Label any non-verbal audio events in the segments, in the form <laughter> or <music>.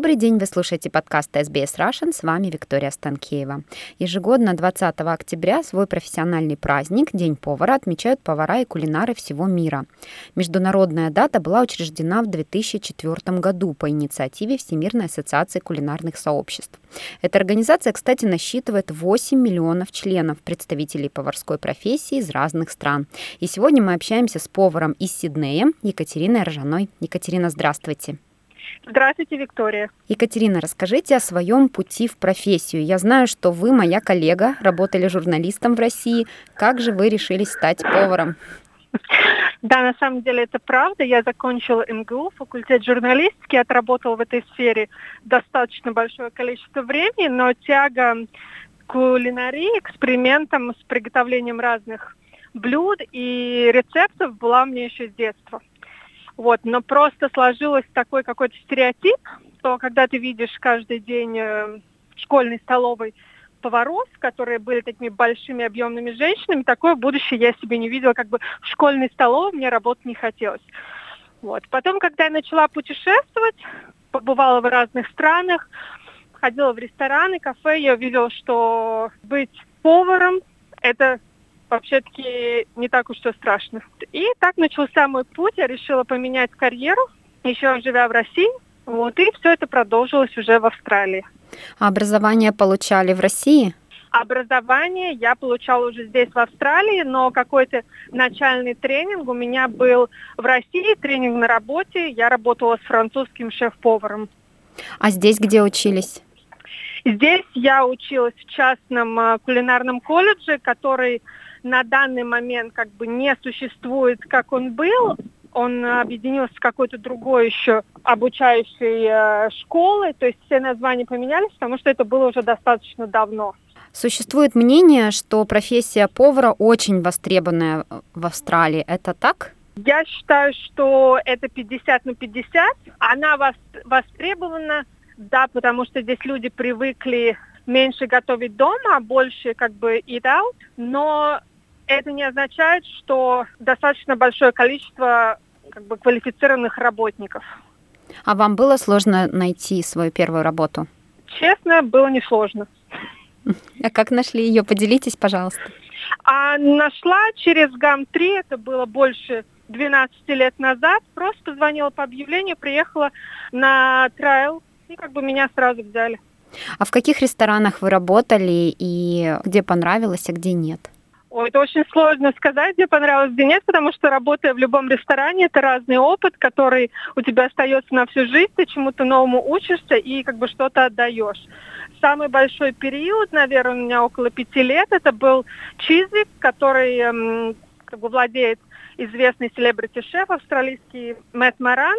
Добрый день, вы слушаете подкаст SBS Russian, с вами Виктория Станкеева. Ежегодно 20 октября свой профессиональный праздник, День повара, отмечают повара и кулинары всего мира. Международная дата была учреждена в 2004 году по инициативе Всемирной ассоциации кулинарных сообществ. Эта организация, кстати, насчитывает 8 миллионов членов, представителей поварской профессии из разных стран. И сегодня мы общаемся с поваром из Сиднея Екатериной Ржаной. Екатерина, здравствуйте. Здравствуйте, Виктория. Екатерина, расскажите о своем пути в профессию. Я знаю, что вы, моя коллега, работали журналистом в России. Как же вы решились стать поваром? Да, на самом деле это правда. Я закончила МГУ, факультет журналистики, отработала в этой сфере достаточно большое количество времени, но тяга кулинарии, экспериментам с приготовлением разных блюд и рецептов была мне еще с детства. Вот, но просто сложилось такой какой-то стереотип, что когда ты видишь каждый день э, в школьной столовой поваров, которые были такими большими объемными женщинами, такое будущее я себе не видела, как бы в школьной столовой мне работать не хотелось. Вот. Потом, когда я начала путешествовать, побывала в разных странах, ходила в рестораны, кафе, я увидела, что быть поваром – это вообще-таки не так уж все страшно. И так начался мой путь. Я решила поменять карьеру, еще живя в России. Вот, и все это продолжилось уже в Австралии. А образование получали в России? Образование я получала уже здесь, в Австралии, но какой-то начальный тренинг у меня был в России, тренинг на работе. Я работала с французским шеф-поваром. А здесь где учились? Здесь я училась в частном э, кулинарном колледже, который на данный момент как бы не существует, как он был. Он объединился с какой-то другой еще обучающей э, школой, то есть все названия поменялись, потому что это было уже достаточно давно. Существует мнение, что профессия повара очень востребованная в Австралии. Это так? Я считаю, что это 50 на 50. Она востребована, да, потому что здесь люди привыкли меньше готовить дома, а больше как бы eat out. Но это не означает, что достаточно большое количество как бы, квалифицированных работников. А вам было сложно найти свою первую работу? Честно, было несложно. А как нашли ее? Поделитесь, пожалуйста. А нашла через ГАМ-3, это было больше 12 лет назад. Просто позвонила по объявлению, приехала на трайл, и как бы меня сразу взяли. А в каких ресторанах вы работали и где понравилось, а где нет? Ой, это очень сложно сказать, где понравилось, где нет, потому что работая в любом ресторане, это разный опыт, который у тебя остается на всю жизнь, ты чему-то новому учишься и как бы что-то отдаешь. Самый большой период, наверное, у меня около пяти лет, это был Чизик, который эм, как бы владеет известный селебрити-шеф австралийский Мэтт Маран.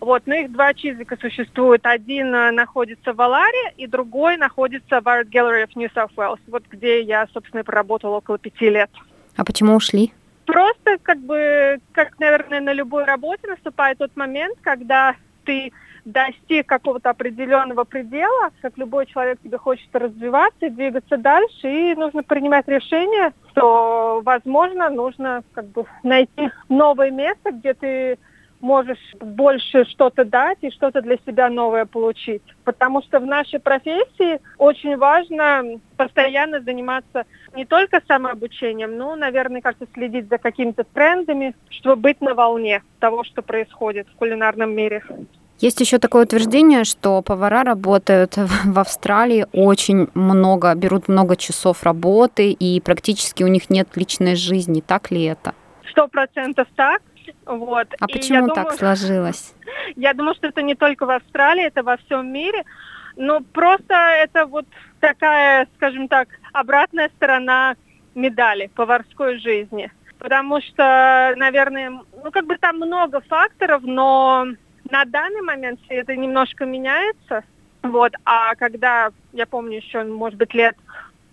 Вот, но их два чизика существуют. Один э, находится в Аларе, и другой находится в Art Gallery of New South Wales, вот где я, собственно, проработала около пяти лет. А почему ушли? Просто, как бы, как, наверное, на любой работе наступает тот момент, когда ты достиг какого-то определенного предела, как любой человек тебе хочется развиваться двигаться дальше, и нужно принимать решение, что, возможно, нужно как бы найти новое место, где ты можешь больше что-то дать и что-то для себя новое получить. Потому что в нашей профессии очень важно постоянно заниматься не только самообучением, но, наверное, как-то следить за какими-то трендами, чтобы быть на волне того, что происходит в кулинарном мире. Есть еще такое утверждение, что повара работают в Австралии очень много, берут много часов работы, и практически у них нет личной жизни. Так ли это? Сто процентов так. Вот. А и почему так думаю, сложилось? <laughs> Я думаю, что это не только в Австралии, это во всем мире. Но просто это вот такая, скажем так, обратная сторона медали поварской жизни. Потому что, наверное, ну как бы там много факторов, но на данный момент все это немножко меняется. Вот, а когда, я помню еще, может быть, лет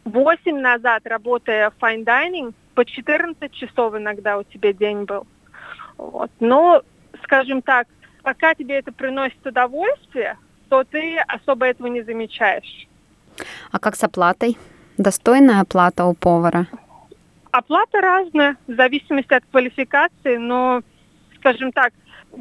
8 назад, работая в fine dining, по 14 часов иногда у тебя день был. Вот. Но, скажем так, пока тебе это приносит удовольствие, то ты особо этого не замечаешь. А как с оплатой? Достойная оплата у повара? Оплата разная, в зависимости от квалификации, но, скажем так,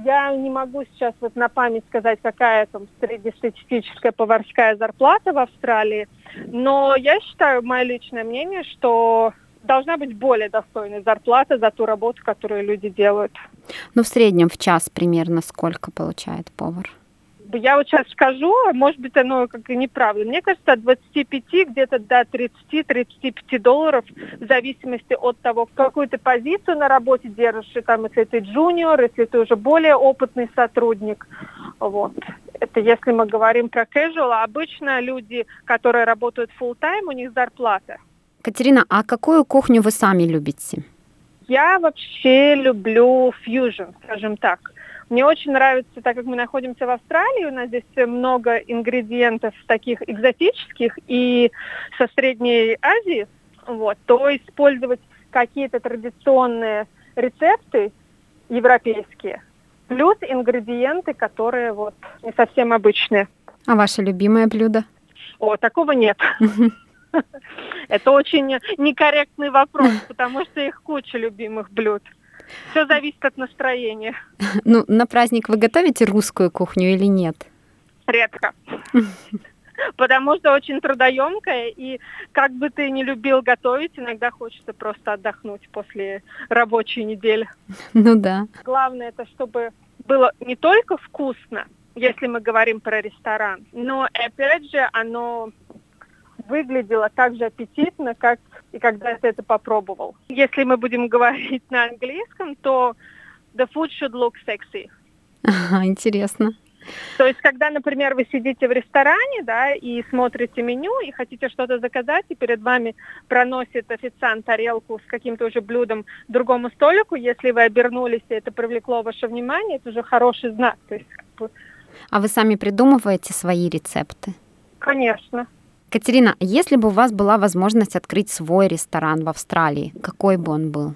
я не могу сейчас вот на память сказать, какая там среднестатистическая поварская зарплата в Австралии, но я считаю, мое личное мнение, что должна быть более достойная зарплата за ту работу, которую люди делают. Ну, в среднем в час примерно сколько получает повар? Я вот сейчас скажу, а может быть оно как и неправда. Мне кажется, от 25 где-то до 30-35 долларов в зависимости от того, какую ты позицию на работе держишь, и там, если ты джуниор, если ты уже более опытный сотрудник. Вот. Это если мы говорим про casual, а обычно люди, которые работают full time, у них зарплата. Катерина, а какую кухню вы сами любите? Я вообще люблю фьюжн, скажем так. Мне очень нравится, так как мы находимся в Австралии, у нас здесь много ингредиентов таких экзотических и со Средней Азии, вот, то использовать какие-то традиционные рецепты европейские, плюс ингредиенты, которые вот не совсем обычные. А ваше любимое блюдо? О, такого нет. <laughs> <laughs> Это очень некорректный вопрос, <laughs> потому что их куча любимых блюд. Все зависит от настроения. <laughs> Ну, на праздник вы готовите русскую кухню или нет? Редко. Потому что очень трудоемкая, и как бы ты не любил готовить, иногда хочется просто отдохнуть после рабочей недели. Ну да. Главное это, чтобы было не только вкусно, если мы говорим про ресторан, но опять же оно выглядело так же аппетитно, как и когда ты это попробовал. Если мы будем <laughs> говорить на английском, то the food should look sexy. Ага, интересно. То есть, когда, например, вы сидите в ресторане, да, и смотрите меню, и хотите что-то заказать, и перед вами проносит официант тарелку с каким-то уже блюдом другому столику, если вы обернулись, и это привлекло ваше внимание, это уже хороший знак. То есть, как бы... А вы сами придумываете свои рецепты? Конечно. Катерина, если бы у вас была возможность открыть свой ресторан в Австралии, какой бы он был?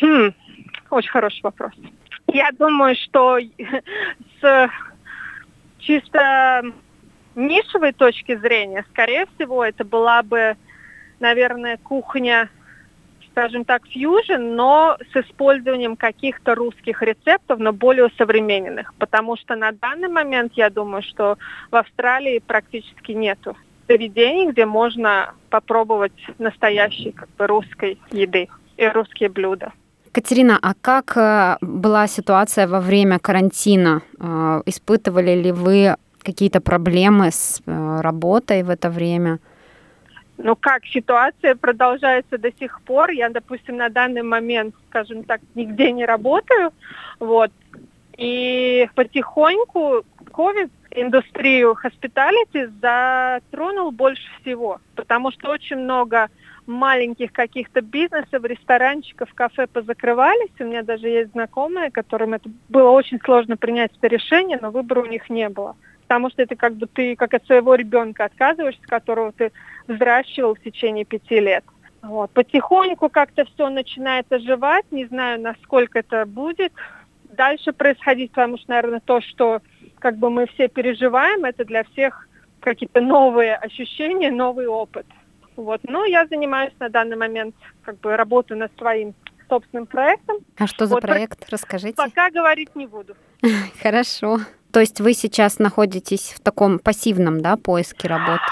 Хм, очень хороший вопрос. Я думаю, что <laughs> с чисто нишевой точки зрения, скорее всего, это была бы, наверное, кухня, скажем так, фьюжн, но с использованием каких-то русских рецептов, но более современных. Потому что на данный момент, я думаю, что в Австралии практически нету заведений, где можно попробовать настоящей как бы, русской еды и русские блюда. Катерина, а как э, была ситуация во время карантина? Э, испытывали ли вы какие-то проблемы с э, работой в это время? Ну как, ситуация продолжается до сих пор. Я, допустим, на данный момент, скажем так, нигде не работаю. Вот. И потихоньку COVID индустрию hospitality затронул больше всего, потому что очень много маленьких каких-то бизнесов, ресторанчиков, кафе позакрывались. У меня даже есть знакомые, которым это было очень сложно принять это решение, но выбора у них не было. Потому что это как бы ты как от своего ребенка отказываешься, которого ты взращивал в течение пяти лет. Вот. Потихоньку как-то все начинает оживать, не знаю, насколько это будет дальше происходить, потому что, наверное, то, что как бы мы все переживаем, это для всех какие-то новые ощущения, новый опыт. Вот. Но я занимаюсь на данный момент, как бы работаю над своим собственным проектом. А что за вот, проект? Расскажите. Пока говорить не буду. <laughs> Хорошо. То есть вы сейчас находитесь в таком пассивном да, поиске работы?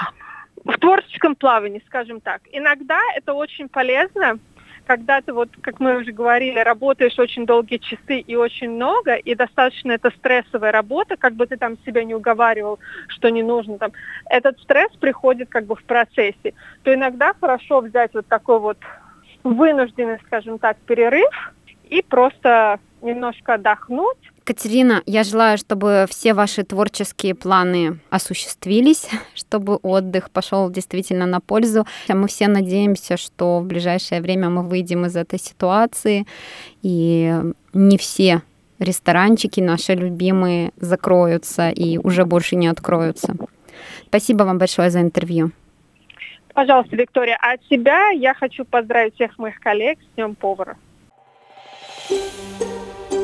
В творческом плавании, скажем так. Иногда это очень полезно, когда ты, вот, как мы уже говорили, работаешь очень долгие часы и очень много, и достаточно это стрессовая работа, как бы ты там себя не уговаривал, что не нужно там, этот стресс приходит как бы в процессе, то иногда хорошо взять вот такой вот вынужденный, скажем так, перерыв и просто немножко отдохнуть, Катерина, я желаю, чтобы все ваши творческие планы осуществились, <laughs> чтобы отдых пошел действительно на пользу. Мы все надеемся, что в ближайшее время мы выйдем из этой ситуации, и не все ресторанчики наши любимые закроются и уже больше не откроются. Спасибо вам большое за интервью. Пожалуйста, Виктория, а от себя я хочу поздравить всех моих коллег с Днем повара.